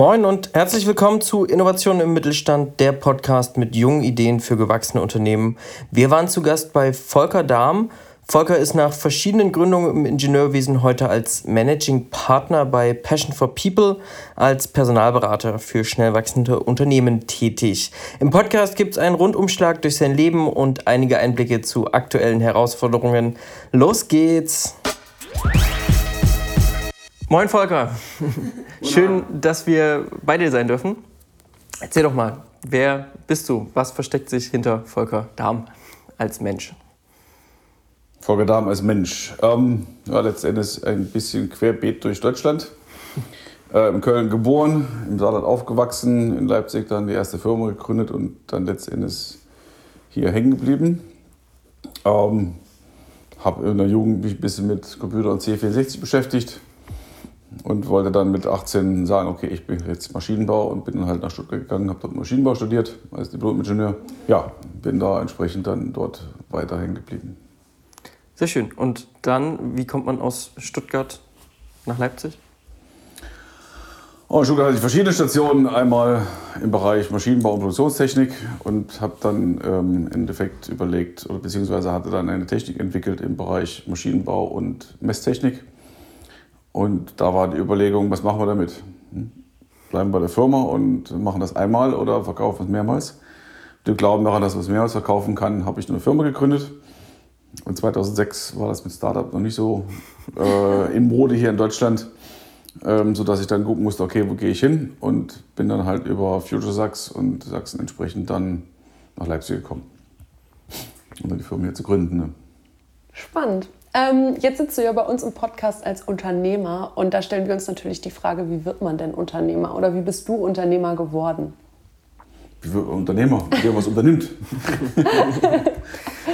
Moin und herzlich willkommen zu Innovation im Mittelstand, der Podcast mit jungen Ideen für gewachsene Unternehmen. Wir waren zu Gast bei Volker Dahm. Volker ist nach verschiedenen Gründungen im Ingenieurwesen heute als Managing Partner bei Passion for People als Personalberater für schnell wachsende Unternehmen tätig. Im Podcast gibt es einen Rundumschlag durch sein Leben und einige Einblicke zu aktuellen Herausforderungen. Los geht's! Moin Volker, schön, dass wir bei dir sein dürfen. Erzähl doch mal, wer bist du? Was versteckt sich hinter Volker Dahm als Mensch? Volker Dahm als Mensch. Ähm, ja, letztendlich ein bisschen querbeet durch Deutschland. Äh, in Köln geboren, im Saarland aufgewachsen, in Leipzig dann die erste Firma gegründet und dann letztendlich hier hängen geblieben. Ähm, habe in der Jugend mich ein bisschen mit Computer und C64 beschäftigt und wollte dann mit 18 sagen, okay, ich bin jetzt Maschinenbau und bin dann halt nach Stuttgart gegangen, habe dort Maschinenbau studiert als Diplom-Ingenieur. Ja, bin da entsprechend dann dort weiter hängen geblieben. Sehr schön. Und dann, wie kommt man aus Stuttgart nach Leipzig? Oh, in Stuttgart hatte ich verschiedene Stationen. Einmal im Bereich Maschinenbau und Produktionstechnik und habe dann ähm, im Endeffekt überlegt, oder beziehungsweise hatte dann eine Technik entwickelt im Bereich Maschinenbau und Messtechnik. Und da war die Überlegung, was machen wir damit? Hm? Bleiben bei der Firma und machen das einmal oder verkaufen es mehrmals? Mit Glauben daran, dass man es mehrmals verkaufen kann, habe ich eine Firma gegründet und 2006 war das mit Startup noch nicht so äh, in Mode hier in Deutschland, ähm, sodass ich dann gucken musste, okay, wo gehe ich hin? Und bin dann halt über Future Sachs und Sachsen entsprechend dann nach Leipzig gekommen, um dann die Firma hier zu gründen. Ne? Spannend. Ähm, jetzt sitzt du ja bei uns im Podcast als Unternehmer und da stellen wir uns natürlich die Frage, wie wird man denn Unternehmer oder wie bist du Unternehmer geworden? Wie wird man Unternehmer, der was unternimmt?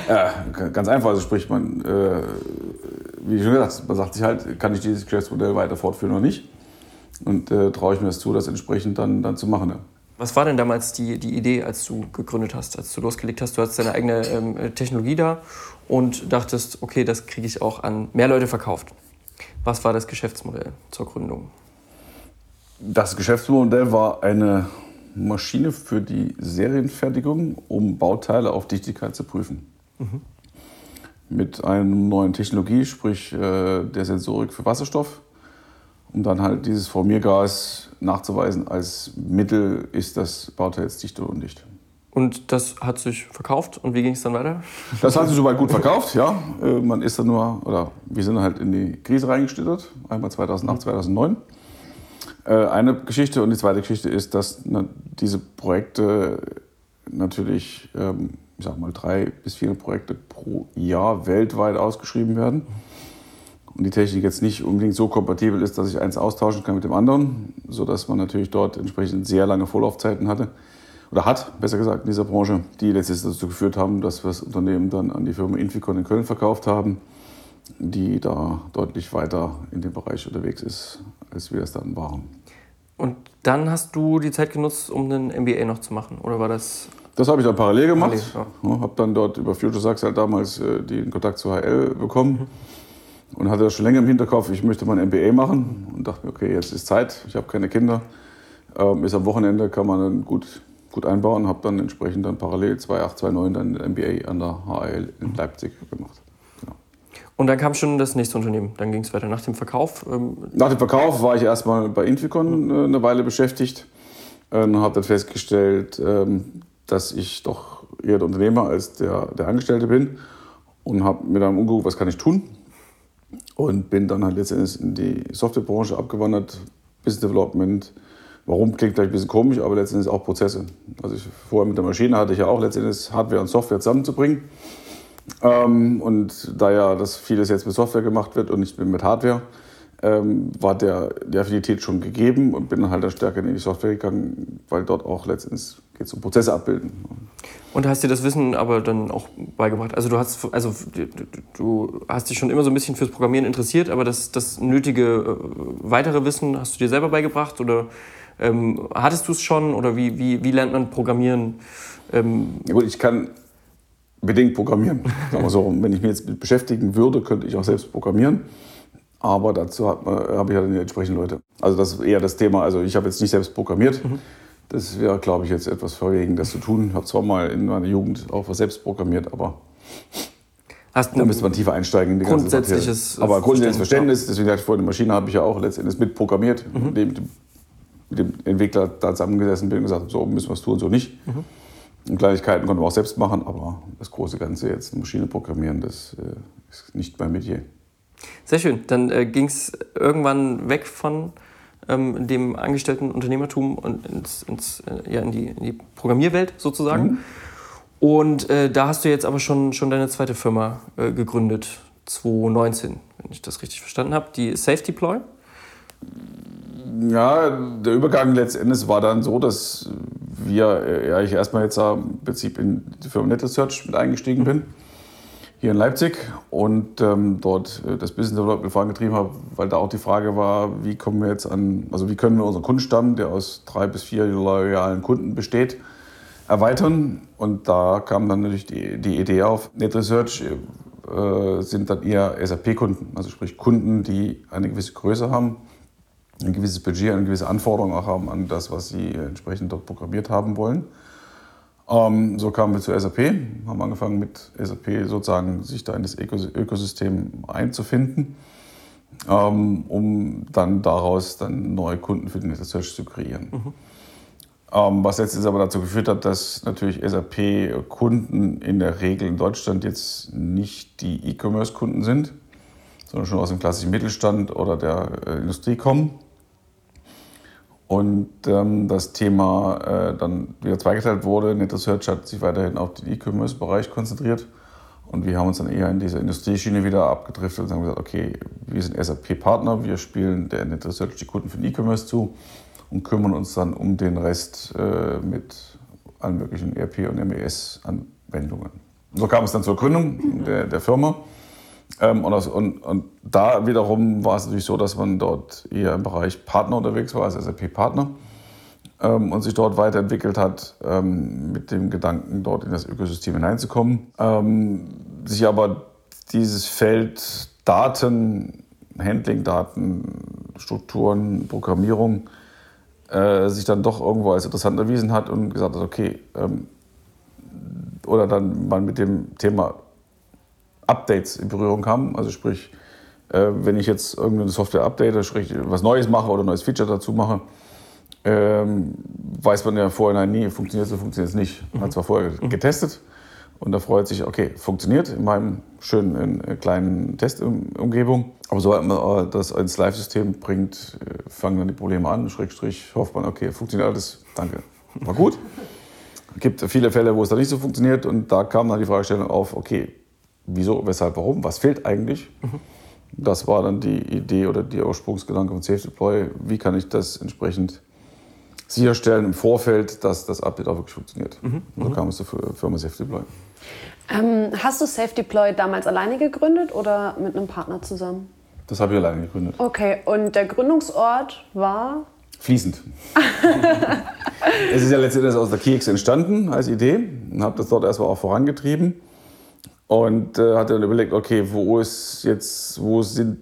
Ja, ganz einfach. Also sprich, man, äh, wie schon gesagt, man sagt sich halt, kann ich dieses Geschäftsmodell weiter fortführen oder nicht? Und äh, traue ich mir das zu, das entsprechend dann, dann zu machen. Ja. Was war denn damals die, die Idee, als du gegründet hast, als du losgelegt hast? Du hast deine eigene ähm, Technologie da und dachtest, okay, das kriege ich auch an mehr Leute verkauft. Was war das Geschäftsmodell zur Gründung? Das Geschäftsmodell war eine Maschine für die Serienfertigung, um Bauteile auf Dichtigkeit zu prüfen. Mhm. Mit einer neuen Technologie, sprich äh, der Sensorik für Wasserstoff, um dann halt dieses Formiergas nachzuweisen als Mittel, ist das Bauteil jetzt dicht oder undicht. Und das hat sich verkauft und wie ging es dann weiter? Das hat sich soweit gut verkauft, ja. Äh, man ist dann nur, oder wir sind halt in die Krise reingestüttert, einmal 2008, 2009. Äh, eine Geschichte und die zweite Geschichte ist, dass diese Projekte natürlich ähm, ich sag mal, drei bis vier Projekte pro Jahr weltweit ausgeschrieben werden. Und die Technik jetzt nicht unbedingt so kompatibel ist, dass ich eins austauschen kann mit dem anderen, sodass man natürlich dort entsprechend sehr lange Vorlaufzeiten hatte oder hat, besser gesagt, in dieser Branche, die letztendlich dazu geführt haben, dass wir das Unternehmen dann an die Firma Inficon in Köln verkauft haben, die da deutlich weiter in dem Bereich unterwegs ist, als wir es dann waren. Und dann hast du die Zeit genutzt, um einen MBA noch zu machen, oder war das das habe ich dann parallel gemacht. Parallel, ja. Habe dann dort über Future Sachs halt damals äh, den Kontakt zu HL bekommen mhm. Und hatte das schon länger im Hinterkopf, ich möchte mal ein MBA machen und dachte mir, okay, jetzt ist Zeit, ich habe keine Kinder. Ähm, ist am Wochenende, kann man dann gut, gut einbauen. Habe dann entsprechend dann parallel 2008, 2009 dann ein MBA an der HL in Leipzig gemacht. Genau. Und dann kam schon das nächste Unternehmen. Dann ging es weiter nach dem Verkauf. Ähm nach dem Verkauf war ich erstmal bei Inficon äh, eine Weile beschäftigt äh, und habe dann festgestellt, ähm, dass ich doch eher der Unternehmer als der, der Angestellte bin und habe mir dann umgeguckt, was kann ich tun. Und bin dann halt letztendlich in die Softwarebranche abgewandert, Business Development. Warum klingt vielleicht ein bisschen komisch, aber letztendlich auch Prozesse. Also ich, vorher mit der Maschine hatte ich ja auch letztendlich Hardware und Software zusammenzubringen. Ähm, und da ja das vieles jetzt mit Software gemacht wird und nicht mit Hardware, ähm, war der, die Affinität schon gegeben und bin dann halt stärker in die Software gegangen, weil dort auch letztendlich geht es um Prozesse abbilden. Und hast dir das Wissen aber dann auch beigebracht? Also du hast, also du hast dich schon immer so ein bisschen fürs Programmieren interessiert, aber das, das nötige äh, weitere Wissen hast du dir selber beigebracht oder ähm, hattest du es schon oder wie, wie, wie lernt man Programmieren? Ähm ja gut, ich kann bedingt programmieren. Sagen so. wenn ich mich jetzt beschäftigen würde, könnte ich auch selbst programmieren. Aber dazu habe ich ja die entsprechenden Leute. Also das ist eher das Thema. Also ich habe jetzt nicht selbst programmiert. Mhm. Das wäre, glaube ich, jetzt etwas verwegen, das zu tun. Ich habe zwar mal in meiner Jugend auch was selbst programmiert, aber da müsste man tiefer einsteigen in die grundsätzliches Aber grundsätzliches Verständnis, deswegen hatte ich vorhin, die Maschine habe ich ja auch letztendlich mit programmiert, mhm. mit, dem, mit dem Entwickler da zusammengesessen bin und gesagt, so müssen wir es tun, so nicht. Mhm. Und Kleinigkeiten konnten wir auch selbst machen, aber das große Ganze jetzt, eine Maschine programmieren, das äh, ist nicht mein Metier. Sehr schön. Dann äh, ging es irgendwann weg von ähm, dem angestellten Unternehmertum und ins, ins, äh, ja, in, die, in, die, Programmierwelt sozusagen. Mhm. Und äh, da hast du jetzt aber schon, schon deine zweite Firma äh, gegründet, 2019, wenn ich das richtig verstanden habe, die Safe Deploy. Ja, der Übergang letztendlich war dann so, dass wir, äh, ja, ich erstmal jetzt im Prinzip in die Firma NetResearch mit eingestiegen bin hier in Leipzig und ähm, dort äh, das Business Development vorangetrieben habe, weil da auch die Frage war, wie kommen wir jetzt an, also wie können wir unseren Kundenstamm, der aus drei bis vier loyalen Kunden besteht, erweitern. Und da kam dann natürlich die, die Idee auf, NetResearch äh, sind dann eher SAP-Kunden, also sprich Kunden, die eine gewisse Größe haben, ein gewisses Budget, eine gewisse Anforderung auch haben an das, was sie entsprechend dort programmiert haben wollen. Ähm, so kamen wir zu SAP, haben angefangen mit SAP sozusagen sich da in das Ökosystem einzufinden, ähm, um dann daraus dann neue Kunden für den Search zu kreieren. Mhm. Ähm, was letztens aber dazu geführt hat, dass natürlich SAP-Kunden in der Regel in Deutschland jetzt nicht die E-Commerce-Kunden sind, sondern schon aus dem klassischen Mittelstand oder der äh, Industrie kommen und ähm, das Thema äh, dann wieder zweigeteilt wurde. NetResearch hat sich weiterhin auf den E-Commerce-Bereich konzentriert. Und wir haben uns dann eher in diese Industrieschiene wieder abgedriftet und haben gesagt, okay, wir sind SAP-Partner, wir spielen der NetResearch die Kunden für den E-Commerce zu und kümmern uns dann um den Rest äh, mit allen möglichen ERP- und MES-Anwendungen. So kam es dann zur Gründung der, der Firma. Ähm, und, aus, und, und, da wiederum war es natürlich so, dass man dort eher im Bereich Partner unterwegs war, als SAP-Partner. Ähm, und sich dort weiterentwickelt hat, ähm, mit dem Gedanken, dort in das Ökosystem hineinzukommen. Ähm, sich aber dieses Feld Daten, Handling, Daten, Strukturen, Programmierung äh, sich dann doch irgendwo als interessant erwiesen hat und gesagt hat, okay, ähm, oder dann man mit dem Thema Updates in Berührung kam. Also sprich, äh, wenn ich jetzt irgendeine Software update, sprich was Neues mache oder ein neues Feature dazu mache, ähm, weiß man ja vorher nie, funktioniert es oder funktioniert es nicht. Man hat zwar vorher mhm. getestet und da freut sich, okay, funktioniert in meinem schönen in, kleinen Testumgebung. Aber sobald man das ins Live-System bringt, äh, fangen dann die Probleme an. Schrägstrich hofft man, okay, funktioniert alles, danke, war gut. Es gibt viele Fälle, wo es dann nicht so funktioniert und da kam dann die Fragestellung auf, okay, wieso, weshalb, warum, was fehlt eigentlich. Mhm. Das war dann die Idee oder der Ursprungsgedanke von Safe Deploy. Wie kann ich das entsprechend sicherstellen im Vorfeld, dass das Update auch wirklich funktioniert. Mhm. So kam es zur Firma Safe Deploy. Ähm, hast du Safe Deploy damals alleine gegründet oder mit einem Partner zusammen? Das habe ich alleine gegründet. Okay, und der Gründungsort war? Fließend. es ist ja letztendlich aus der KIX entstanden als Idee und habe das dort erstmal auch vorangetrieben. Und äh, hat dann überlegt, okay, wo ist jetzt, wo sind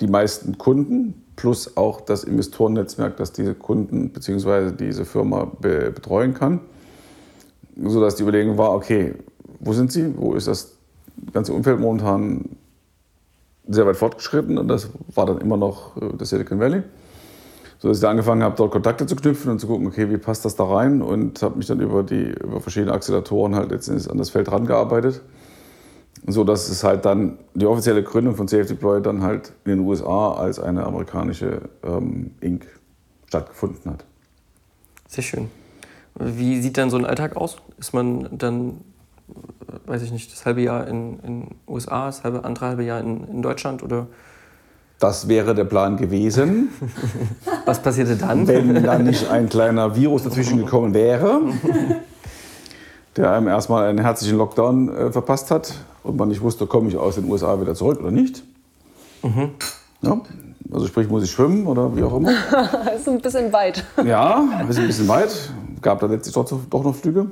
die meisten Kunden plus auch das Investorennetzwerk, das diese Kunden bzw. diese Firma be betreuen kann. Sodass die Überlegung war, okay, wo sind sie? Wo ist das ganze Umfeld momentan sehr weit fortgeschritten? Und das war dann immer noch äh, das Silicon Valley. So dass ich da angefangen habe, dort Kontakte zu knüpfen und zu gucken, okay, wie passt das da rein? Und habe mich dann über, die, über verschiedene Acceleratoren halt letztendlich an das Feld rangearbeitet so dass es halt dann die offizielle Gründung von Safe Deploy dann halt in den USA als eine amerikanische ähm, Inc. stattgefunden hat. Sehr schön. Wie sieht dann so ein Alltag aus? Ist man dann, weiß ich nicht, das halbe Jahr in den USA, das halbe, andere halbe Jahr in, in Deutschland oder? Das wäre der Plan gewesen. Was passierte dann? Wenn dann nicht ein kleiner Virus dazwischen gekommen wäre, der einem erstmal einen herzlichen Lockdown äh, verpasst hat und man nicht wusste, komme ich aus den USA wieder zurück oder nicht. Mhm. Ja, also sprich, muss ich schwimmen oder wie auch immer. das ist ein bisschen weit. Ja, ist ein bisschen weit. Gab da letztlich doch, doch noch Flüge.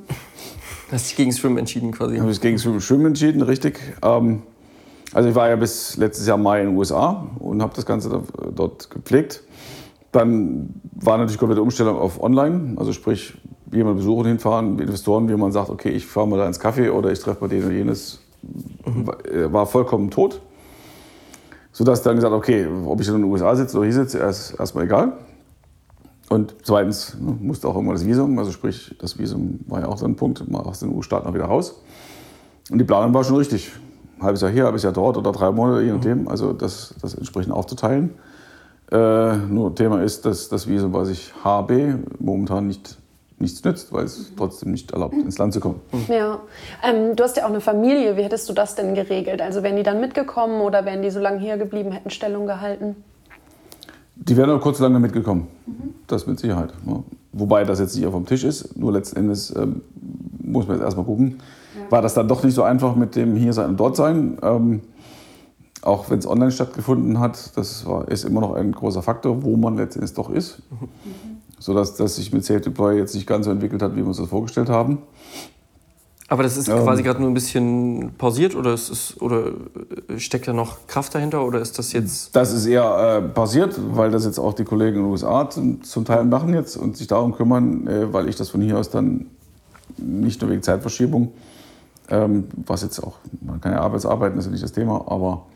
Hast dich gegen Schwimmen entschieden quasi? Habe ich gegen Schwimmen entschieden, richtig. Ähm, Also ich war ja bis letztes Jahr Mai in den USA und habe das Ganze dort gepflegt. Dann war natürlich komplette Umstellung auf Online, also sprich jemand besuchen, hinfahren, Investoren, wie man sagt, okay, ich fahre mal da ins Café oder ich treffe bei denen und jenes. War vollkommen tot. Sodass dann gesagt, okay, ob ich in den USA sitze oder hier sitze, ist erstmal egal. Und zweitens ne, musste auch immer das Visum, also sprich, das Visum war ja auch so ein Punkt, mal aus den EU-Staaten noch wieder raus. Und die Planung war schon richtig. Halbes Jahr hier, halbes Jahr dort oder drei Monate, je nachdem, also das, das entsprechend aufzuteilen. Äh, nur Thema ist, dass das Visum, was ich habe, momentan nicht nichts nützt, weil es trotzdem nicht erlaubt, ins Land zu kommen. Ja, ähm, du hast ja auch eine Familie. Wie hättest du das denn geregelt? Also wären die dann mitgekommen oder wären die so lange hier geblieben, hätten Stellung gehalten? Die wären auch kurz lange mitgekommen. Mhm. Das mit Sicherheit. Ja. Wobei das jetzt nicht auf dem Tisch ist. Nur letzten Endes ähm, muss man jetzt erstmal gucken. Ja. War das dann doch nicht so einfach mit dem Hier sein und dort sein? Ähm, auch wenn es online stattgefunden hat, das war, ist immer noch ein großer Faktor, wo man letztendlich doch ist. Mhm sodass das sich mit Safe Deploy jetzt nicht ganz so entwickelt hat, wie wir uns das vorgestellt haben. Aber das ist ähm, quasi gerade nur ein bisschen pausiert oder, ist oder äh, steckt da noch Kraft dahinter oder ist das jetzt? Das ist eher äh, pausiert, weil das jetzt auch die Kollegen in den USA zum, zum Teil machen jetzt und sich darum kümmern, äh, weil ich das von hier aus dann nicht nur wegen Zeitverschiebung, ähm, was jetzt auch, man kann ja arbeitsarbeiten, das ist ja nicht das Thema, aber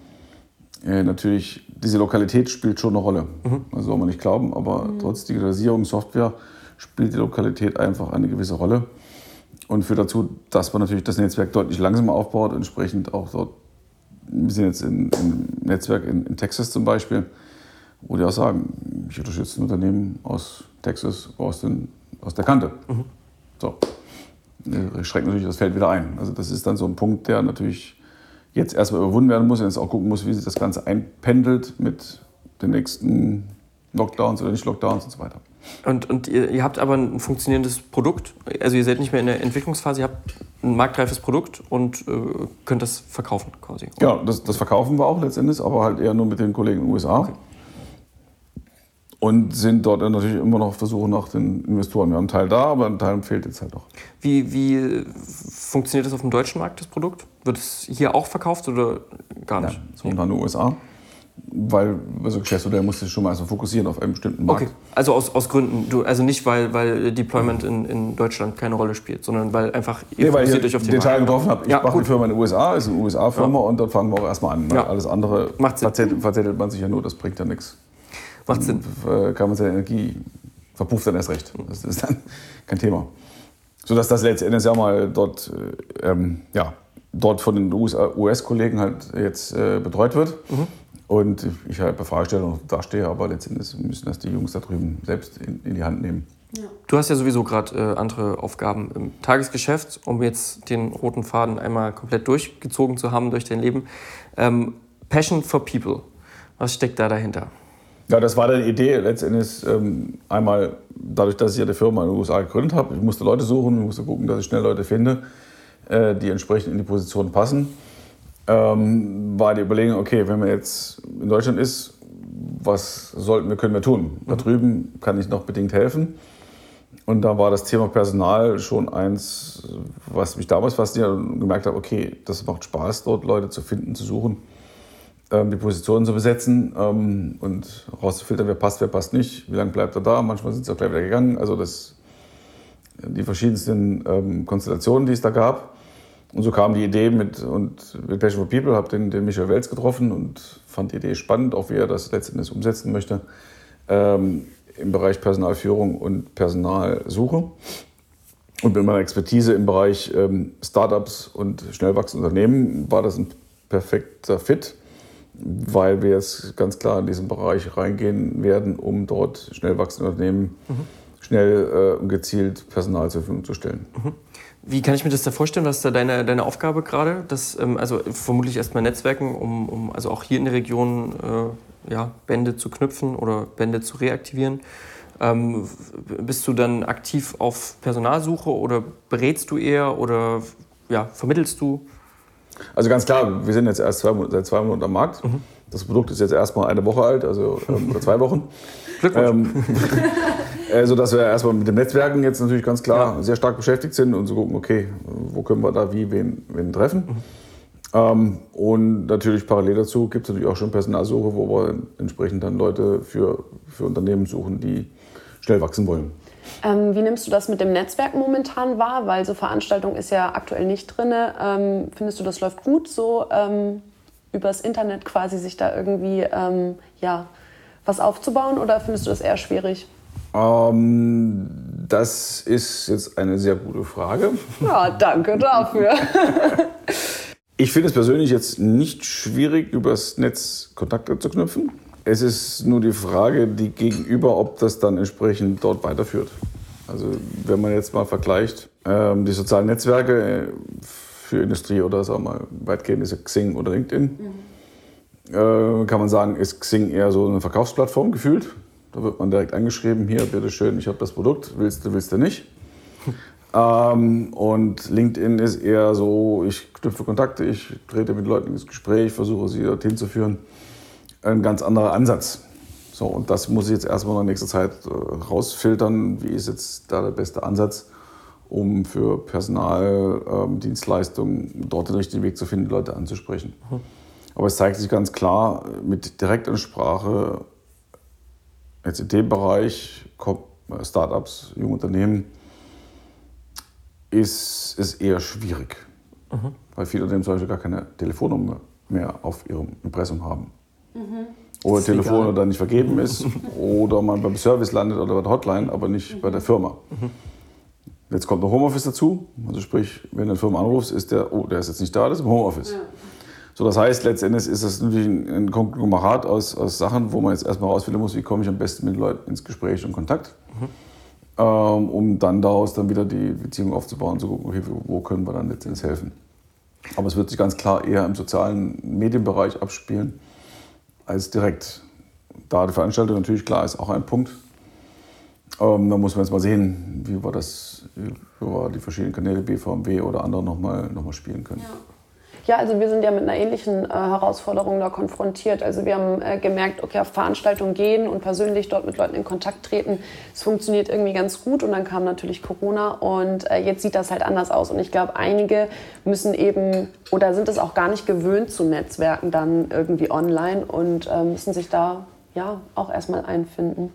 äh, natürlich, diese Lokalität spielt schon eine Rolle. Mhm. Das soll man nicht glauben, aber mhm. trotz Digitalisierung, Software spielt die Lokalität einfach eine gewisse Rolle und führt dazu, dass man natürlich das Netzwerk deutlich langsamer aufbaut, entsprechend auch dort, wir sind jetzt im Netzwerk in, in, Texas zum Beispiel, wo die auch sagen, ich unterstütze ein Unternehmen aus Texas, aus, den, aus der Kante. Mhm. So. Schreckt natürlich das Feld wieder ein. Also das ist dann so ein Punkt, der natürlich jetzt erstmal überwunden werden muss und jetzt auch gucken muss, wie sich das Ganze einpendelt mit den nächsten Lockdowns oder nicht Lockdowns und so weiter. Und, und ihr, ihr, habt aber ein funktionierendes Produkt, also ihr seid nicht mehr in der Entwicklungsphase, ihr habt ein marktreifes Produkt und äh, könnt das verkaufen quasi. Ja, das, das, verkaufen wir auch letztendlich, aber halt eher nur mit den Kollegen in den USA. Okay. Und sind dort natürlich immer noch auf der Suche nach den Investoren. Wir haben einen Teil da, aber ein Teil fehlt jetzt halt noch. Wie, wie funktioniert das auf dem deutschen Markt, das Produkt? Wird es hier auch verkauft oder gar nicht? Ja, so. in den USA. Weil also Geschäftsmodell muss sich schon mal also fokussieren auf einen bestimmten Markt. Okay, also aus, aus Gründen, du, also nicht weil, weil Deployment in, in Deutschland keine Rolle spielt, sondern weil einfach ihr nee, weil ich euch auf den die Entscheidung getroffen habe, ich ja, mache die Firma in den USA, ist eine USA-Firma ja. und dort fangen wir auch erstmal an. Ja. Alles andere verzettelt, verzettelt man sich ja nur, das bringt ja nichts. Macht Sinn. Äh, kann man seine Energie verpufft dann erst recht. Das ist dann kein Thema. Sodass das letztendlich ja mal dort äh, ähm, ja, dort von den US-Kollegen halt jetzt äh, betreut wird. Mhm. Und ich halt bei Fragestellungen dastehe, aber letztendlich müssen das die Jungs da drüben selbst in, in die Hand nehmen. Ja. Du hast ja sowieso gerade äh, andere Aufgaben im Tagesgeschäft, um jetzt den roten Faden einmal komplett durchgezogen zu haben durch dein Leben. Ähm, Passion for People, was steckt da dahinter? Ja, das war die Idee letztendlich ähm, einmal dadurch, dass ich ja die Firma in den USA gegründet habe. Ich musste Leute suchen, ich musste gucken, dass ich schnell Leute finde äh, die entsprechend in die Position passen. Ähm, war die Überlegung, okay, wenn man jetzt in Deutschland ist, was sollten wir, können wir tun? Da mhm. drüben kann ich noch bedingt helfen. Und da war das Thema Personal schon eins, was mich damals fasziniert und gemerkt habe, okay, das macht Spaß, dort Leute zu finden, zu suchen, die Positionen zu besetzen ähm, und rauszufiltern, wer passt, wer passt nicht, wie lange bleibt er da. Manchmal sind sie auch gleich wieder gegangen. Also das, die verschiedensten ähm, Konstellationen, die es da gab. Und so kam die Idee mit, und mit Passion for People, habe den, den Michael Welz getroffen und fand die Idee spannend, auch wie er das letztendlich umsetzen möchte, ähm, im Bereich Personalführung und Personalsuche. Und mit meiner Expertise im Bereich ähm, Startups und schnell wachsende Unternehmen war das ein perfekter Fit, weil wir jetzt ganz klar in diesen Bereich reingehen werden, um dort schnell wachsende Unternehmen mhm. schnell äh, und gezielt Personal zur Verfügung zu stellen. Mhm. Wie kann ich mir das da vorstellen? Was ist da deine, deine Aufgabe gerade? Das, ähm, also vermutlich erstmal Netzwerken, um, um also auch hier in der Region äh, ja, Bände zu knüpfen oder Bände zu reaktivieren. Ähm, bist du dann aktiv auf Personalsuche oder berätst du eher oder ja, vermittelst du? Also ganz klar, wir sind jetzt erst zwei, seit zwei Monaten am Markt. Mhm. Das Produkt ist jetzt erstmal eine Woche alt, also ähm, oder zwei Wochen. Glückwunsch. Ähm, äh, sodass wir erstmal mit dem Netzwerken jetzt natürlich ganz klar ja. sehr stark beschäftigt sind und so gucken, okay, wo können wir da wie wen, wen treffen. Mhm. Ähm, und natürlich parallel dazu gibt es natürlich auch schon Personalsuche, wo wir entsprechend dann Leute für, für Unternehmen suchen, die schnell wachsen wollen. Ähm, wie nimmst du das mit dem Netzwerk momentan wahr? Weil so Veranstaltung ist ja aktuell nicht drin. Ähm, findest du, das läuft gut, so ähm, übers Internet quasi sich da irgendwie ähm, ja, was aufzubauen oder findest du das eher schwierig? Ähm, das ist jetzt eine sehr gute Frage. Ja, danke dafür. ich finde es persönlich jetzt nicht schwierig, übers Netz Kontakte zu knüpfen. Es ist nur die Frage, die Gegenüber, ob das dann entsprechend dort weiterführt. Also wenn man jetzt mal vergleicht, ähm, die sozialen Netzwerke äh, für Industrie oder sagen wir mal weitgehend ist Xing oder LinkedIn, mhm. äh, kann man sagen, ist Xing eher so eine Verkaufsplattform gefühlt. Da wird man direkt angeschrieben, hier, bitteschön, ich habe das Produkt, willst du, willst du nicht. ähm, und LinkedIn ist eher so, ich knüpfe Kontakte, ich trete mit Leuten ins Gespräch, versuche sie dorthin zu führen ein ganz anderer Ansatz. So, und das muss ich jetzt erstmal in nächster Zeit äh, rausfiltern. Wie ist jetzt da der beste Ansatz, um für Personaldienstleistungen ähm, dort den richtigen Weg zu finden, Leute anzusprechen. Mhm. Aber es zeigt sich ganz klar, mit Direktansprache, jetzt in dem Bereich, äh, Startups, junge Unternehmen, ist es eher schwierig. Mhm. Weil viele Unternehmen zum Beispiel gar keine Telefonnummer mehr auf ihrem Impressum haben. Mhm. Oder Telefon oder nicht vergeben ist. oder man beim Service landet oder bei der Hotline, aber nicht mhm. bei der Firma. Mhm. Jetzt kommt noch Homeoffice dazu. Also sprich, wenn du eine Firma anrufst, ist der, oh, der ist jetzt nicht da, das ist im Homeoffice. Ja. So, das heißt, letztendlich ist das natürlich ein Konglomerat aus, aus Sachen, wo man jetzt erstmal rausfinden muss, wie komme ich am besten mit Leuten ins Gespräch und Kontakt, mhm. ähm, um dann daraus dann wieder die Beziehung aufzubauen, zu gucken, okay, wo können wir dann letztendlich helfen. Aber es wird sich ganz klar eher im sozialen Medienbereich abspielen als direkt. Da die Veranstaltung natürlich klar ist auch ein Punkt. Ähm, da muss man jetzt mal sehen, wie wir das, wir die verschiedenen Kanäle BVMW oder andere nochmal noch mal spielen können. Ja. Ja, also wir sind ja mit einer ähnlichen äh, Herausforderung da konfrontiert. Also wir haben äh, gemerkt, okay, auf Veranstaltungen gehen und persönlich dort mit Leuten in Kontakt treten, es funktioniert irgendwie ganz gut. Und dann kam natürlich Corona und äh, jetzt sieht das halt anders aus. Und ich glaube, einige müssen eben oder sind es auch gar nicht gewöhnt zu Netzwerken dann irgendwie online und äh, müssen sich da ja auch erstmal einfinden.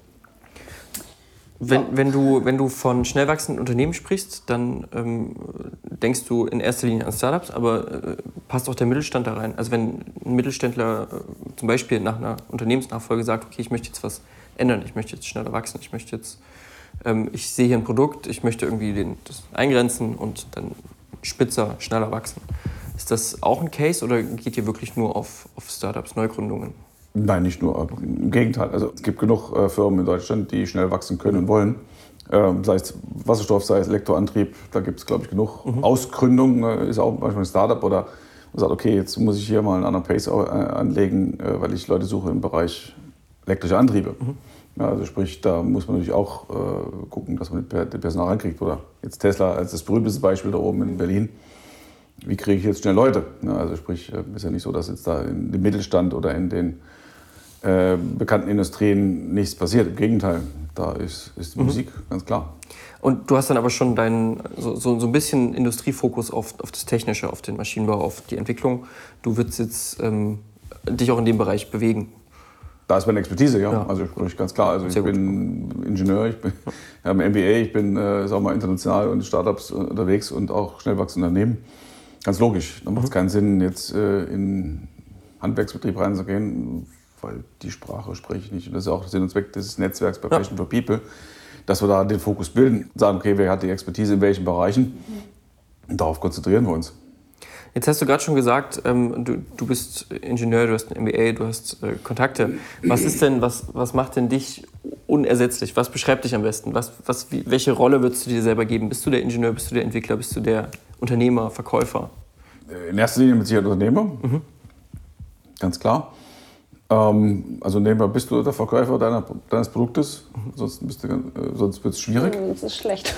Wenn, wenn, du, wenn du von schnell wachsenden Unternehmen sprichst, dann ähm, denkst du in erster Linie an Startups, aber äh, passt auch der Mittelstand da rein? Also wenn ein Mittelständler äh, zum Beispiel nach einer Unternehmensnachfolge sagt, okay, ich möchte jetzt was ändern, ich möchte jetzt schneller wachsen, ich möchte jetzt, ähm, ich sehe hier ein Produkt, ich möchte irgendwie den, das eingrenzen und dann spitzer, schneller wachsen. Ist das auch ein Case oder geht ihr wirklich nur auf, auf Startups, Neugründungen? Nein, nicht nur. Im Gegenteil. Also es gibt genug äh, Firmen in Deutschland, die schnell wachsen können und wollen. Ähm, sei es Wasserstoff, sei es Elektroantrieb, da gibt es, glaube ich, genug. Mhm. Ausgründung äh, ist auch manchmal ein Startup oder man sagt, okay, jetzt muss ich hier mal einen anderen Pace äh, anlegen, äh, weil ich Leute suche im Bereich elektrische Antriebe. Mhm. Ja, also sprich, da muss man natürlich auch äh, gucken, dass man den Personal rankriegt. Oder jetzt Tesla als das berühmteste Beispiel da oben in Berlin wie kriege ich jetzt schnell Leute? Also sprich, es ist ja nicht so, dass jetzt da in dem Mittelstand oder in den äh, bekannten Industrien nichts passiert. Im Gegenteil, da ist, ist die mhm. Musik ganz klar. Und du hast dann aber schon deinen, so, so, so ein bisschen Industriefokus auf, auf das Technische, auf den Maschinenbau, auf die Entwicklung. Du würdest jetzt ähm, dich auch in dem Bereich bewegen. Da ist meine Expertise, ja. ja. Also sprich ganz klar. Also ich bin Ingenieur, ich bin ja, MBA, ich bin äh, sag mal, international und Startups unterwegs und auch schnell wachsende Unternehmen. Ganz logisch. Da macht es mhm. keinen Sinn, jetzt äh, in Handwerksbetrieb reinzugehen, weil die Sprache spreche ich nicht. Und das ist auch Sinn und Zweck des Netzwerks bei Passion for People, dass wir da den Fokus bilden sagen, okay, wer hat die Expertise in welchen Bereichen? Und darauf konzentrieren wir uns. Jetzt hast du gerade schon gesagt, ähm, du, du bist Ingenieur, du hast ein MBA, du hast äh, Kontakte. Was ist denn, was, was macht denn dich unersetzlich? Was beschreibt dich am besten? Was, was, wie, welche Rolle würdest du dir selber geben? Bist du der Ingenieur, bist du der Entwickler, bist du der Unternehmer, Verkäufer? In erster Linie mit Sicherheit Unternehmer, mhm. ganz klar. Ähm, also nebenbei bist du der Verkäufer deiner, deines Produktes, sonst, bist du, äh, sonst wird es schwierig. Das ist schlecht.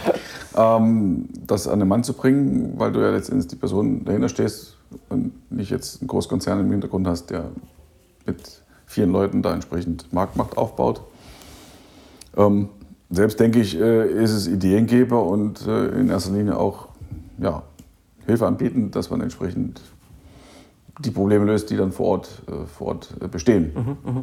ähm, das an den Mann zu bringen, weil du ja letztendlich die Person dahinter stehst und nicht jetzt einen Großkonzern im Hintergrund hast, der mit vielen Leuten da entsprechend Marktmacht aufbaut. Ähm, selbst denke ich, äh, ist es Ideengeber und äh, in erster Linie auch ja, Hilfe anbieten, dass man entsprechend die Probleme löst, die dann vor Ort, äh, vor Ort äh, bestehen. Mhm, mh.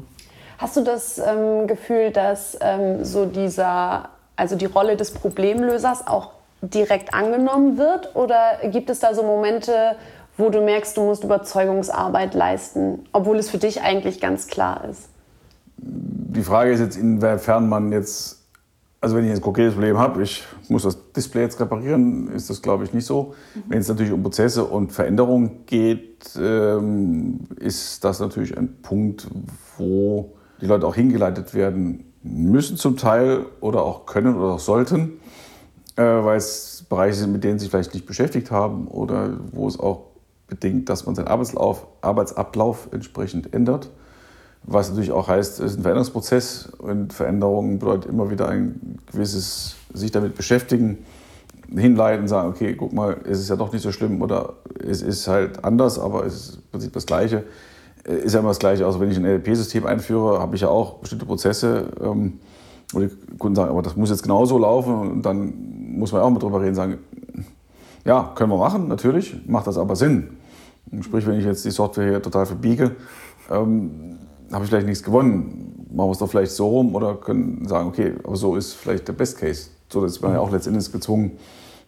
Hast du das ähm, Gefühl, dass ähm, so dieser, also die Rolle des Problemlösers auch direkt angenommen wird? Oder gibt es da so Momente, wo du merkst, du musst Überzeugungsarbeit leisten, obwohl es für dich eigentlich ganz klar ist? Die Frage ist jetzt, inwiefern man jetzt, also wenn ich ein konkretes Problem habe, ich muss das Display jetzt reparieren, ist das glaube ich nicht so. Mhm. Wenn es natürlich um Prozesse und Veränderungen geht, ähm, ist das natürlich ein Punkt, wo die Leute auch hingeleitet werden müssen zum Teil oder auch können oder auch sollten, äh, weil es Bereiche sind, mit denen sie sich vielleicht nicht beschäftigt haben oder wo es auch bedingt, dass man seinen Arbeitsablauf entsprechend ändert. Was natürlich auch heißt, es ist ein Veränderungsprozess und Veränderungen bedeutet immer wieder ein gewisses sich damit beschäftigen, hinleiten, sagen, okay, guck mal, es ist ja doch nicht so schlimm oder es ist halt anders, aber es ist im Prinzip das Gleiche. Ist ja immer das Gleiche. Also wenn ich ein ERP-System einführe, habe ich ja auch bestimmte Prozesse, ähm, wo die Kunden sagen, aber das muss jetzt genauso laufen und dann muss man auch mal drüber reden, sagen, ja, können wir machen, natürlich, macht das aber Sinn. Sprich, wenn ich jetzt die Software hier total verbiege, ähm, habe ich vielleicht nichts gewonnen. Machen wir es doch vielleicht so rum oder können sagen, okay, aber so ist vielleicht der Best Case. So ist man ja auch letztendlich gezwungen,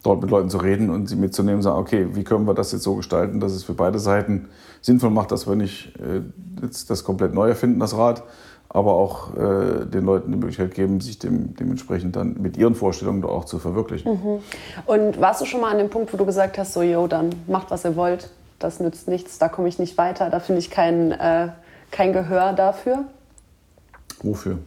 dort mit Leuten zu reden und sie mitzunehmen und sagen, okay, wie können wir das jetzt so gestalten, dass es für beide Seiten sinnvoll macht, dass wir nicht äh, jetzt das komplett neu erfinden, das Rad, aber auch äh, den Leuten die Möglichkeit geben, sich dem, dementsprechend dann mit ihren Vorstellungen auch zu verwirklichen. Mhm. Und warst du schon mal an dem Punkt, wo du gesagt hast, so, yo, dann macht, was ihr wollt, das nützt nichts, da komme ich nicht weiter, da finde ich kein, äh, kein Gehör dafür? Wofür?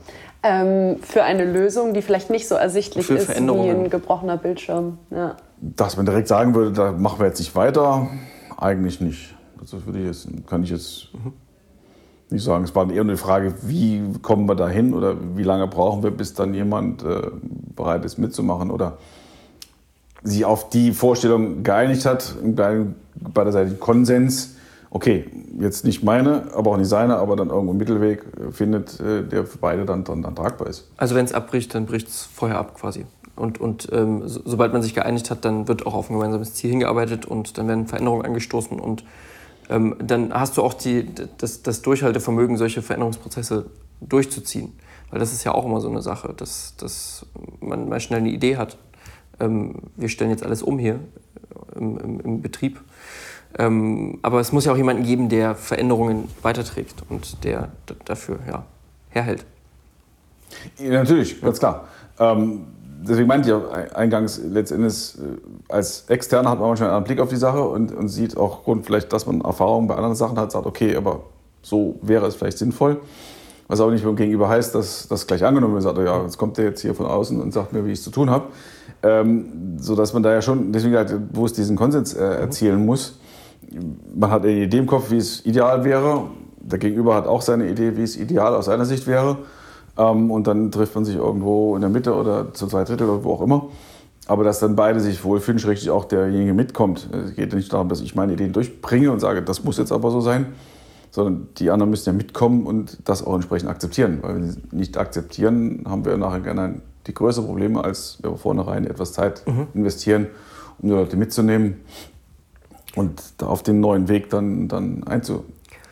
Ähm, für eine Lösung, die vielleicht nicht so ersichtlich ist wie ein gebrochener Bildschirm. Ja. Dass man direkt sagen würde, da machen wir jetzt nicht weiter, eigentlich nicht. Das würde ich jetzt, kann ich jetzt nicht sagen. Es war eher eine Frage, wie kommen wir da hin oder wie lange brauchen wir, bis dann jemand äh, bereit ist mitzumachen oder sich auf die Vorstellung geeinigt hat, bei der Seite Konsens. Okay, jetzt nicht meine, aber auch nicht seine, aber dann irgendwo einen Mittelweg findet, äh, der für beide dann, dann, dann tragbar ist. Also wenn es abbricht, dann bricht es vorher ab quasi. Und, und ähm, so, sobald man sich geeinigt hat, dann wird auch auf ein gemeinsames Ziel hingearbeitet und dann werden Veränderungen angestoßen und ähm, dann hast du auch die, das, das Durchhaltevermögen, solche Veränderungsprozesse durchzuziehen. Weil das ist ja auch immer so eine Sache, dass, dass man mal schnell eine Idee hat. Ähm, wir stellen jetzt alles um hier im, im, im Betrieb. Ähm, aber es muss ja auch jemanden geben, der Veränderungen weiterträgt und der dafür ja, herhält. Ja, natürlich, ganz klar. Ähm, deswegen meinte ich auch eingangs, letztendlich äh, als Externer hat man manchmal einen Blick auf die Sache und, und sieht auch Grund vielleicht, dass man Erfahrungen bei anderen Sachen hat, sagt, okay, aber so wäre es vielleicht sinnvoll. Was aber nicht beim Gegenüber heißt, dass das gleich angenommen wird, sagt, ja, jetzt kommt der jetzt hier von außen und sagt mir, wie ich es zu tun habe. Ähm, so dass man da ja schon, deswegen halt, wo es diesen Konsens äh, erzielen muss. Man hat eine Idee im Kopf, wie es ideal wäre. Der Gegenüber hat auch seine Idee, wie es ideal aus seiner Sicht wäre. Ähm, und dann trifft man sich irgendwo in der Mitte oder zu zwei Drittel oder wo auch immer. Aber dass dann beide sich wohlfühlen, schrägstrich auch derjenige mitkommt. Es geht nicht darum, dass ich meine Ideen durchbringe und sage, das muss jetzt aber so sein, sondern die anderen müssen ja mitkommen und das auch entsprechend akzeptieren. Weil wenn sie nicht akzeptieren, haben wir nachher gerne die größeren Probleme, als wir vornherein etwas Zeit mhm. investieren, um die Leute mitzunehmen und auf den neuen Weg dann, dann einzu,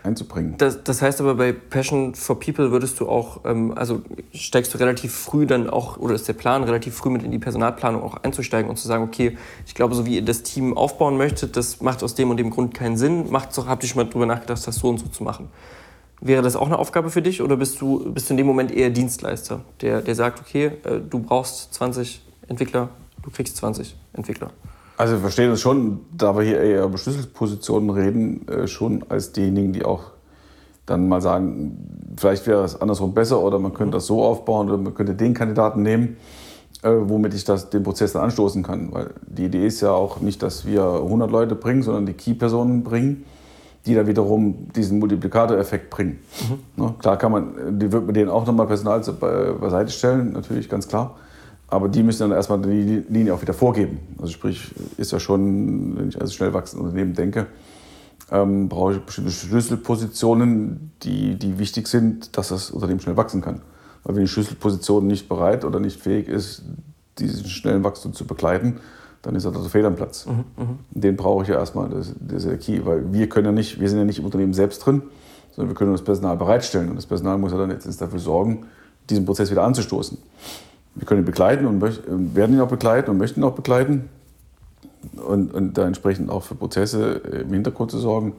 einzubringen. Das, das, heißt aber bei Passion for People würdest du auch, ähm, also steigst du relativ früh dann auch, oder ist der Plan, relativ früh mit in die Personalplanung auch einzusteigen und zu sagen, okay, ich glaube, so wie ihr das Team aufbauen möchtet, das macht aus dem und dem Grund keinen Sinn, macht's doch, habt ihr schon mal drüber nachgedacht, das so und so zu machen. Wäre das auch eine Aufgabe für dich oder bist du, bist du in dem Moment eher Dienstleister, der, der sagt, okay, äh, du brauchst 20 Entwickler, du kriegst 20 Entwickler? Also wir verstehen es schon, da wir hier eher über Schlüsselpositionen reden, äh, schon als diejenigen, die auch dann mal sagen, vielleicht wäre es andersrum besser oder man könnte das so aufbauen oder man könnte den Kandidaten nehmen, äh, womit ich das, den Prozess dann anstoßen kann. Weil die Idee ist ja auch nicht, dass wir 100 Leute bringen, sondern die Key-Personen bringen, die dann wiederum diesen Multiplikatoreffekt bringen. Mhm. Ne, klar kann man, die wird mit denen auch nochmal Personal beiseite stellen, natürlich ganz klar. Aber die müssen dann erstmal die Linie auch wieder vorgeben. Also sprich, ist ja schon, wenn ich als schnell wachsendes Unternehmen denke, ähm, brauche ich bestimmte Schlüsselpositionen, die, die wichtig sind, dass das Unternehmen schnell wachsen kann. Weil wenn die Schlüsselposition nicht bereit oder nicht fähig ist, diesen schnellen Wachstum zu begleiten, dann ist er der Fehl am Platz. Mhm, Den brauche ich ja erstmal, das, das ist der Key, weil wir können ja nicht, wir sind ja nicht im Unternehmen selbst drin, sondern wir können das Personal bereitstellen und das Personal muss ja dann jetzt dafür sorgen, diesen Prozess wieder anzustoßen. Wir können ihn begleiten und werden ihn auch begleiten und möchten ihn auch begleiten und, und da entsprechend auch für Prozesse im Hintergrund zu sorgen.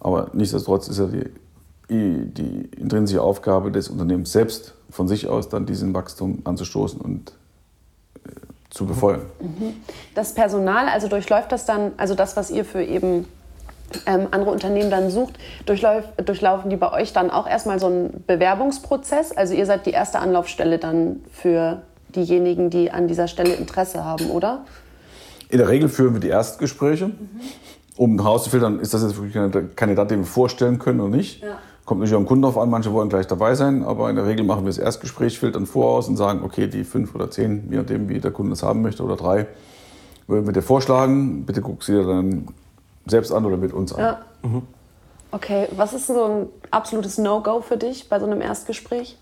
Aber nichtsdestotrotz ist ja die, die intrinsische Aufgabe des Unternehmens selbst, von sich aus dann diesen Wachstum anzustoßen und äh, zu befeuern. Mhm. Das Personal, also durchläuft das dann, also das, was ihr für eben ähm, andere Unternehmen dann sucht, durchlauf, durchlaufen die bei euch dann auch erstmal so einen Bewerbungsprozess? Also ihr seid die erste Anlaufstelle dann für diejenigen, die an dieser Stelle Interesse haben, oder? In der Regel führen wir die Erstgespräche, mhm. um herauszufiltern, ist das jetzt wirklich ein Kandidat, den wir vorstellen können oder nicht. Ja. Kommt natürlich auch am Kunden drauf an, manche wollen gleich dabei sein, aber in der Regel machen wir das Erstgespräch, filtern voraus und sagen, okay, die fünf oder zehn, je nachdem, wie der Kunde das haben möchte, oder drei, würden wir dir vorschlagen. Bitte guck sie dir dann selbst an oder mit uns an. Ja. Mhm. Okay, was ist so ein absolutes No-Go für dich bei so einem Erstgespräch?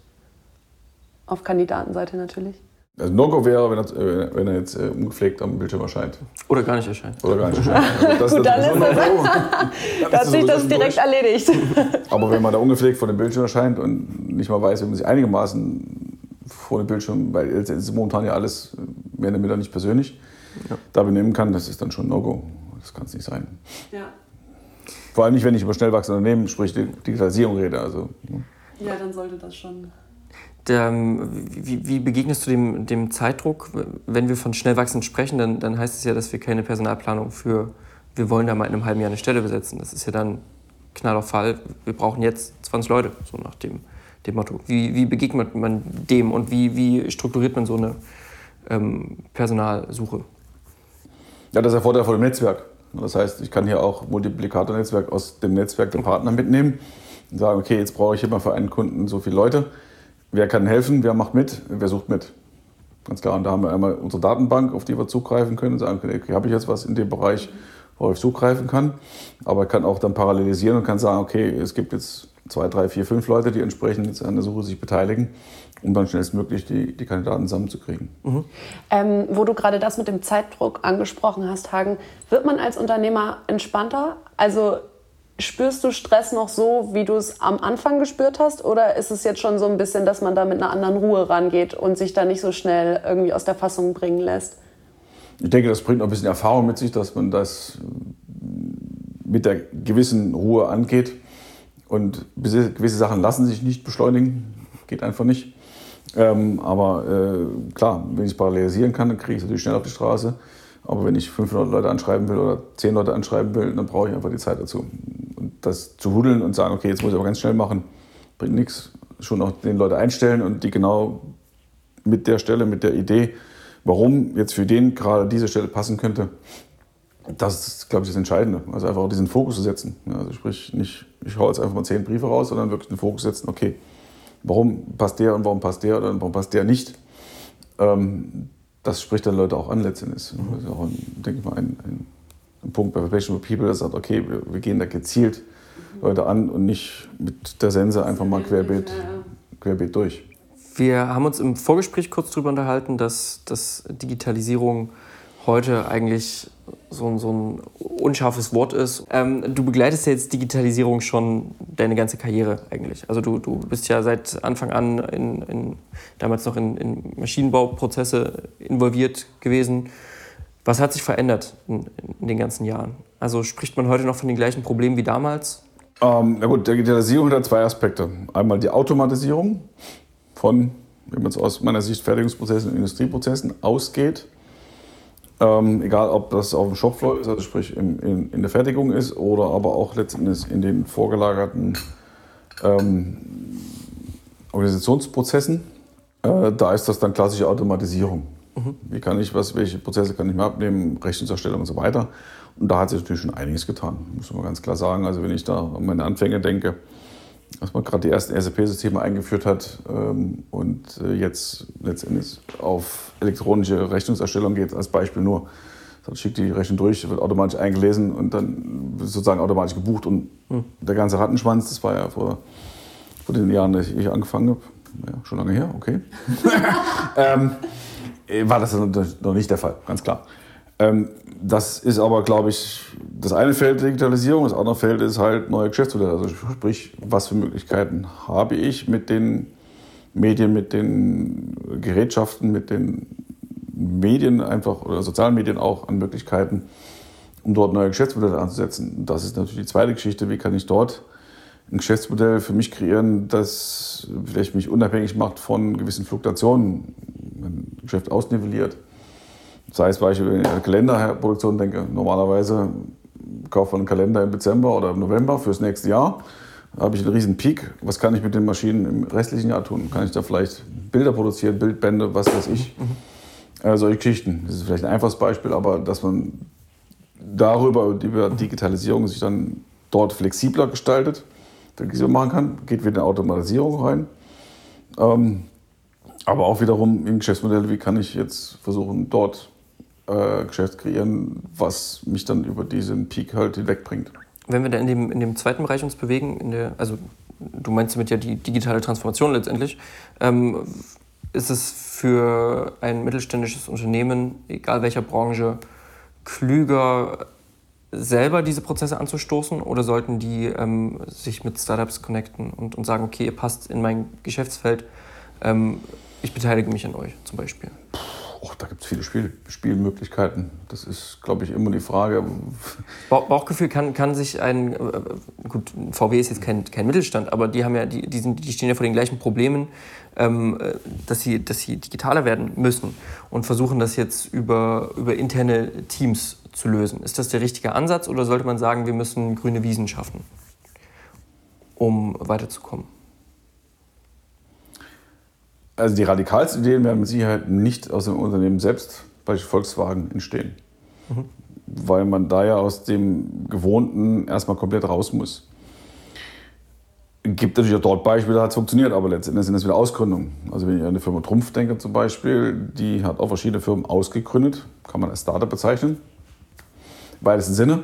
Auf Kandidatenseite natürlich. Also No-Go wäre, wenn er, wenn er jetzt äh, ungepflegt am Bildschirm erscheint. Oder gar nicht erscheint. Oder gar nicht erscheint. Also das Gut, dann, ist das, dann hat sich das direkt durch. erledigt. Aber wenn man da ungepflegt vor dem Bildschirm erscheint und nicht mal weiß, wie man sich einigermaßen vor dem Bildschirm, weil es ist momentan ja alles mehr oder weniger nicht persönlich, ja. da benehmen kann, das ist dann schon No-Go. Das kann es nicht sein. Ja. Vor allem nicht, wenn ich über schnell wachsende Unternehmen, sprich Digitalisierung rede. Also, ne? Ja, dann sollte das schon der, wie, wie, begegnest du dem, dem, Zeitdruck? Wenn wir von schnell wachsend sprechen, dann, dann, heißt es ja, dass wir keine Personalplanung für, wir wollen da mal in einem halben Jahr eine Stelle besetzen. Das ist ja dann knall auf Fall, wir brauchen jetzt 20 Leute, so nach dem, dem Motto. Wie, wie, begegnet man dem und wie, wie strukturiert man so eine ähm, Personalsuche? Ja, das ist der Vorteil von dem Netzwerk. Das heißt, ich kann hier auch Multiplikatornetzwerk aus dem Netzwerk der Partner mitnehmen und sagen, okay, jetzt brauche ich immer für einen Kunden so viele Leute Wer kann helfen? Wer macht mit? Wer sucht mit? Ganz klar. Und da haben wir einmal unsere Datenbank, auf die wir zugreifen können und sagen, okay, habe ich jetzt was in dem Bereich, wo ich zugreifen kann. Aber ich kann auch dann parallelisieren und kann sagen, okay, es gibt jetzt zwei, drei, vier, fünf Leute, die entsprechend jetzt an der Suche sich beteiligen, um dann schnellstmöglich die, die Kandidaten zusammenzukriegen. Mhm. Ähm, wo du gerade das mit dem Zeitdruck angesprochen hast, Hagen, wird man als Unternehmer entspannter? Also Spürst du Stress noch so, wie du es am Anfang gespürt hast? Oder ist es jetzt schon so ein bisschen, dass man da mit einer anderen Ruhe rangeht und sich da nicht so schnell irgendwie aus der Fassung bringen lässt? Ich denke, das bringt auch ein bisschen Erfahrung mit sich, dass man das mit der gewissen Ruhe angeht. Und gewisse Sachen lassen sich nicht beschleunigen, geht einfach nicht. Ähm, aber äh, klar, wenn ich es parallelisieren kann, dann kriege ich es natürlich schnell auf die Straße. Aber wenn ich 500 Leute anschreiben will oder 10 Leute anschreiben will, dann brauche ich einfach die Zeit dazu. Und das zu hudeln und sagen, okay, jetzt muss ich aber ganz schnell machen, bringt nichts. Schon auch den Leute einstellen und die genau mit der Stelle, mit der Idee, warum jetzt für den gerade diese Stelle passen könnte, das ist, glaube ich, das Entscheidende. Also einfach auch diesen Fokus zu setzen. Also sprich, nicht, ich hau jetzt einfach mal zehn Briefe raus, sondern wirklich den Fokus setzen, okay, warum passt der und warum passt der oder warum passt der nicht. Ähm, das spricht dann Leute auch an letztendlich. Das ist auch, ein, denke ich mal, ein, ein, ein Punkt bei Professional People, der sagt, okay, wir, wir, gehen da gezielt Leute an und nicht mit der Sense einfach mal querbeet, querbeet durch. Wir haben uns im Vorgespräch kurz darüber unterhalten, dass, dass Digitalisierung heute eigentlich so, so ein unscharfes Wort ist. Ähm, du begleitest ja jetzt Digitalisierung schon deine ganze Karriere eigentlich. Also du, du bist ja seit Anfang an in, in damals noch in, in, Maschinenbauprozesse involviert gewesen. Was hat sich verändert in, in, den ganzen Jahren? Also spricht man heute noch von den gleichen Problemen wie damals? Ähm, na gut, Digitalisierung hat zwei Aspekte. Einmal die Automatisierung von, wenn man es aus meiner Sicht Fertigungsprozessen und Industrieprozessen ausgeht ähm, egal, ob das auf dem Shopfloor ist, also sprich in, in, in, der Fertigung ist, oder aber auch letztendlich in den vorgelagerten ähm, Organisationsprozessen. Äh, da ist das dann klassische Automatisierung. Mhm. Wie kann ich was, welche Prozesse kann ich mir abnehmen, Rechnungserstellung und so weiter. Und da hat sich natürlich schon einiges getan, muss man ganz klar sagen. Also wenn ich da an meine Anfänge denke, dass man gerade die ersten SAP-Systeme eingeführt hat ähm, und äh, jetzt letztendlich auf elektronische Rechnungserstellung geht, als Beispiel nur. Dann schickt die Rechnung durch, wird automatisch eingelesen und dann sozusagen automatisch gebucht. Und hm. der ganze Rattenschwanz, das war ja vor, vor den Jahren, dass ich angefangen habe, ja, schon lange her, okay, ähm, war das noch nicht der Fall, ganz klar. Ähm, das ist aber, glaube ich, das eine Feld Digitalisierung, das andere Feld ist halt neue Geschäftsmodelle. Also sprich, was für Möglichkeiten habe ich mit den Medien, mit den Gerätschaften, mit den Medien einfach oder sozialen Medien auch an Möglichkeiten, um dort neue Geschäftsmodelle anzusetzen. Das ist natürlich die zweite Geschichte. Wie kann ich dort ein Geschäftsmodell für mich kreieren, das vielleicht mich unabhängig macht von gewissen Fluktuationen, ein Geschäft ausnivelliert. Sei es Beispiel, wenn ich an Kalenderproduktion denke, normalerweise kauft man einen Kalender im Dezember oder im November fürs nächste Jahr. Da habe ich einen riesen Peak. Was kann ich mit den Maschinen im restlichen Jahr tun? Kann ich da vielleicht Bilder produzieren, Bildbände, was weiß ich? Mhm. Äh, solche Geschichten. Das ist vielleicht ein einfaches Beispiel, aber dass man darüber, über Digitalisierung sich dann dort flexibler gestaltet Digitalisierung machen kann, geht wieder in Automatisierung rein. Ähm, aber auch wiederum in Geschäftsmodelle, wie kann ich jetzt versuchen, dort äh, Geschäft kreieren, was mich dann über diesen Peak halt hinwegbringt. Wenn wir da in dem, in dem zweiten Bereich uns bewegen, in der, also du meinst damit ja die digitale Transformation letztendlich, ähm, ist es für ein mittelständisches Unternehmen, egal welcher Branche, klüger, selber diese Prozesse anzustoßen oder sollten die ähm, sich mit Startups connecten und, und sagen, okay, ihr passt in mein Geschäftsfeld, ähm, ich beteilige mich an euch zum Beispiel? Och, da gibt es viele Spiel Spielmöglichkeiten. Das ist, glaube ich, immer die Frage. Bauchgefühl kann, kann sich ein, äh, gut, VW ist jetzt kein, kein Mittelstand, aber die, haben ja, die, die, sind, die stehen ja vor den gleichen Problemen, ähm, äh, dass, sie, dass sie digitaler werden müssen und versuchen das jetzt über, über interne Teams zu lösen. Ist das der richtige Ansatz oder sollte man sagen, wir müssen grüne Wiesen schaffen, um weiterzukommen? Also die radikalsten Ideen werden mit Sicherheit nicht aus dem Unternehmen selbst, bei Volkswagen, entstehen. Mhm. Weil man da ja aus dem Gewohnten erstmal komplett raus muss. Gibt natürlich auch dort Beispiele, da hat es funktioniert, aber letztendlich sind das wieder Ausgründungen. Also wenn ich an die Firma Trumpf denke zum Beispiel, die hat auch verschiedene Firmen ausgegründet, kann man als Startup bezeichnen weitesten Sinne,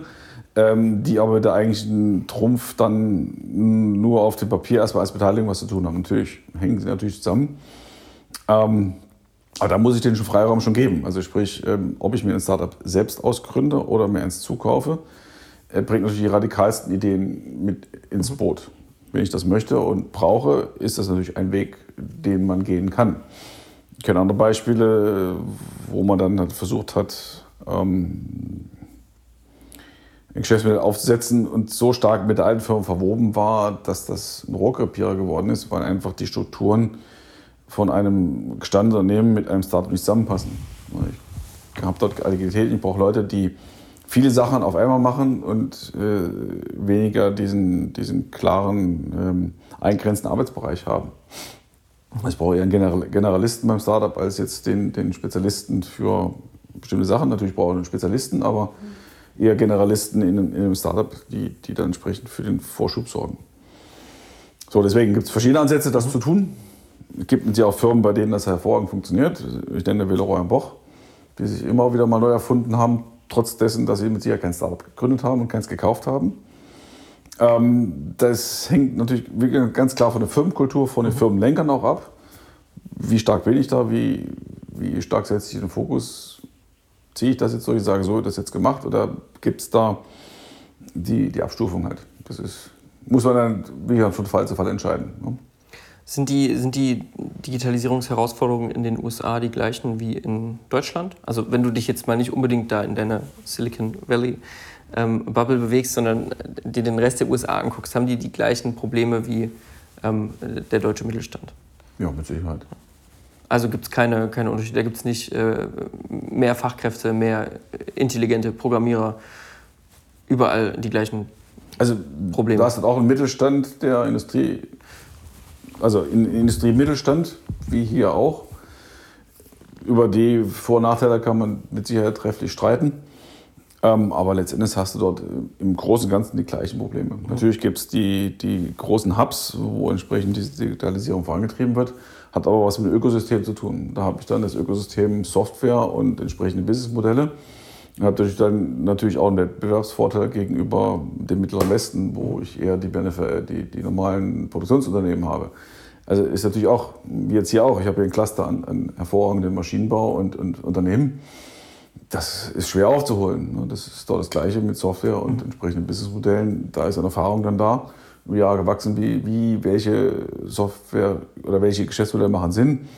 ähm, die aber mit der eigentlichen Trumpf dann nur auf dem Papier erstmal als Beteiligung was zu tun haben. Natürlich hängen sie natürlich zusammen. Ähm, aber da muss ich den Freiraum schon geben. Also sprich, ähm, ob ich mir ein Startup selbst ausgründe oder mir eins zukaufe, äh, bringt natürlich die radikalsten Ideen mit ins mhm. Boot. Wenn ich das möchte und brauche, ist das natürlich ein Weg, den man gehen kann. Ich kenne andere Beispiele, wo man dann halt versucht hat, ähm, Geschäftsmodell aufzusetzen und so stark mit der alten Firma verwoben war, dass das ein Rohrkrepierer geworden ist, weil einfach die Strukturen von einem gestandenen Unternehmen mit einem Startup nicht zusammenpassen. Ich habe dort Agilität, ich brauche Leute, die viele Sachen auf einmal machen und äh, weniger diesen, diesen klaren, ähm, eingrenzenden Arbeitsbereich haben. Ich brauche eher einen Generalisten beim Startup als jetzt den, den Spezialisten für bestimmte Sachen. Natürlich brauche ich einen Spezialisten, aber mhm eher Generalisten in, in einem Startup, die, die dann entsprechend für den Vorschub sorgen. So, deswegen gibt es verschiedene Ansätze, das zu tun. Es gibt ja auch Firmen, bei denen das hervorragend funktioniert. Ich nenne Villeroy und Boch, die sich immer wieder mal neu erfunden haben, trotz dessen, dass sie mit Sicherheit kein Startup gegründet haben und keins gekauft haben. Ähm, das hängt natürlich ganz klar von der Firmenkultur, von den mhm. Firmenlenkern auch ab. Wie stark bin ich da? Wie, wie stark setze ich den Fokus? Ziehe ich das jetzt so, ich sage so, das jetzt gemacht oder gibt es da die, die Abstufung halt? Das ist, muss man dann wie gesagt, von Fall zu Fall entscheiden. Ne? Sind die, sind die Digitalisierungsherausforderungen in den USA die gleichen wie in Deutschland? Also wenn du dich jetzt mal nicht unbedingt da in deiner Silicon Valley ähm, Bubble bewegst, sondern dir den Rest der USA anguckst, haben die die gleichen Probleme wie ähm, der deutsche Mittelstand? Ja, mit Sicherheit. Also gibt es keine, keine Unterschiede. Da gibt es nicht äh, mehr Fachkräfte, mehr intelligente Programmierer. Überall die gleichen also, Probleme. Du hast halt auch einen Mittelstand der Industrie, also in Industrie-Mittelstand, wie hier auch. Über die Vor- und Nachteile kann man mit Sicherheit trefflich streiten. Ähm, aber letztendlich hast du dort äh, im Großen und Ganzen die gleichen Probleme. Mhm. Natürlich gibt es die, die großen Hubs, wo entsprechend diese Digitalisierung vorangetrieben wird hat aber was mit Ökosystem zu tun. Da habe ich dann das Ökosystem Software und entsprechende Businessmodelle. Und habe dadurch dann natürlich auch einen Wettbewerbsvorteil gegenüber dem Mittleren Westen, wo ich eher die, Benefit, die, die normalen Produktionsunternehmen habe. Also ist natürlich auch, wie jetzt hier auch, ich habe hier ein Cluster an, an hervorragenden Maschinenbau und, und Unternehmen. das ist schwer aufzuholen. Ne? Das ist doch das Gleiche mit Software und entsprechenden Businessmodellen. Da ist eine Erfahrung dann da, Jahre gewachsen, wie, wie welche Software oder welche Geschäftsmodelle machen Sinn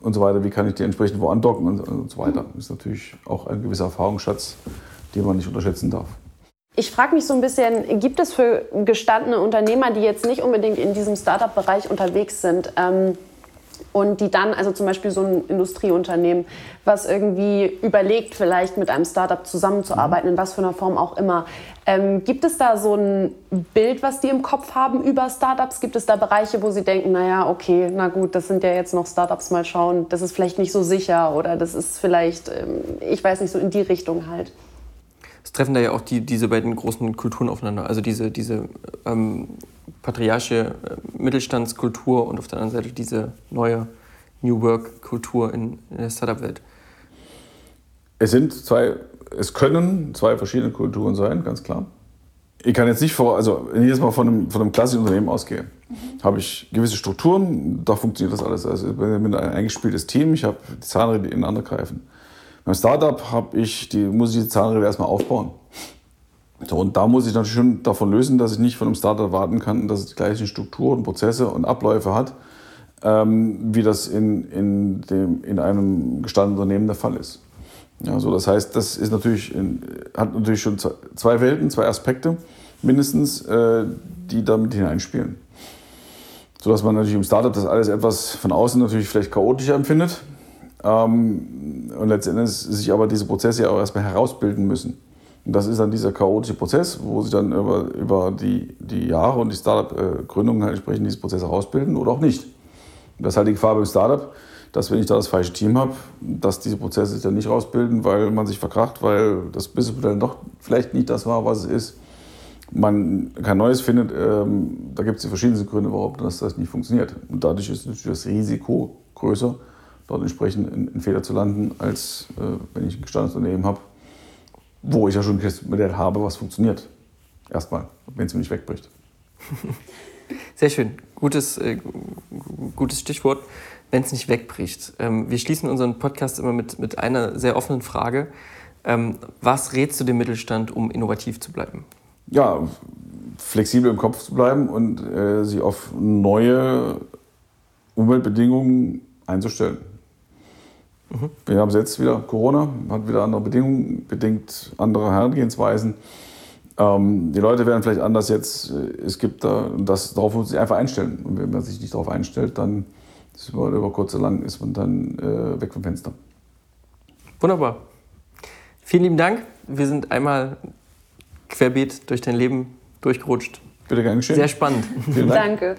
und so weiter. Wie kann ich die entsprechend wo andocken und, und so weiter. Das ist natürlich auch ein gewisser Erfahrungsschatz, den man nicht unterschätzen darf. Ich frage mich so ein bisschen, gibt es für gestandene Unternehmer, die jetzt nicht unbedingt in diesem Startup-Bereich unterwegs sind, ähm, und die dann, also zum Beispiel so ein Industrieunternehmen, was irgendwie überlegt, vielleicht mit einem Startup zusammenzuarbeiten, in was für einer Form auch immer. Ähm, gibt es da so ein Bild, was die im Kopf haben über Startups? Gibt es da Bereiche, wo sie denken, naja, okay, na gut, das sind ja jetzt noch Startups, mal schauen, das ist vielleicht nicht so sicher oder das ist vielleicht, ähm, ich weiß nicht, so in die Richtung halt? Es treffen da ja auch die, diese beiden großen Kulturen aufeinander. Also diese, diese ähm, patriarchische äh, Mittelstandskultur und auf der anderen Seite diese neue New Work-Kultur in, in der Startup-Welt. Es sind zwei, es können zwei verschiedene Kulturen sein, ganz klar. Ich kann jetzt nicht vor, also wenn ich jetzt mal von einem, von einem klassischen Unternehmen ausgehe, mhm. habe ich gewisse Strukturen, da funktioniert das alles. Also ich bin ein eingespieltes Team, ich habe die Zahnräder, die ineinander greifen. Beim Startup habe ich die, muss ich die Zahnräder erstmal aufbauen. So, und da muss ich natürlich schon davon lösen, dass ich nicht von einem Startup erwarten kann, dass es die gleichen Strukturen, Prozesse und Abläufe hat, ähm, wie das in, in, dem, in einem gestandenen Unternehmen der Fall ist. Ja, so das heißt, das ist natürlich hat natürlich schon zwei Welten, zwei Aspekte mindestens, äh, die damit hineinspielen. So dass man natürlich im Startup das alles etwas von außen natürlich vielleicht chaotischer empfindet ähm, und letztendlich sich aber diese Prozesse ja auch erstmal herausbilden müssen. Das ist dann dieser chaotische Prozess, wo sich dann über, über die, die Jahre und die Startup-Gründungen halt entsprechend diese Prozesse herausbilden oder auch nicht. Das ist halt die Gefahr beim Startup, dass wenn ich da das falsche Team habe, dass diese Prozesse sich dann nicht rausbilden, weil man sich verkracht, weil das Businessmodell doch vielleicht nicht das war, was es ist. Man kein Neues findet, ähm, da gibt es die verschiedensten Gründe, warum das, das nicht funktioniert. Und dadurch ist natürlich das Risiko größer, dort entsprechend in, in Fehler zu landen, als äh, wenn ich ein gestandenes Unternehmen habe, wo ich ja schon ein Modell habe, was funktioniert. Erstmal, wenn es mir nicht wegbricht. Sehr schön. Gutes, äh, gutes Stichwort, wenn es nicht wegbricht. Ähm, wir schließen unseren Podcast immer mit, mit einer sehr offenen Frage. Ähm, was rätst du dem Mittelstand, um innovativ zu bleiben? Ja, flexibel im Kopf zu bleiben und äh, sich auf neue Umweltbedingungen einzustellen. Mhm. Wir haben jetzt wieder Corona, hat wieder andere Bedingungen, bedingt andere Herangehensweisen. Ähm, die Leute werden vielleicht anders jetzt, äh, es gibt da, das, darauf muss man sich einfach einstellen. Und wenn man sich nicht darauf einstellt, dann ist über, über kurz oder lang ist man dann äh, weg vom Fenster. Wunderbar. Vielen lieben Dank. Wir sind einmal querbeet durch dein Leben durchgerutscht. Bitte gerne geschehen. Sehr spannend. Danke.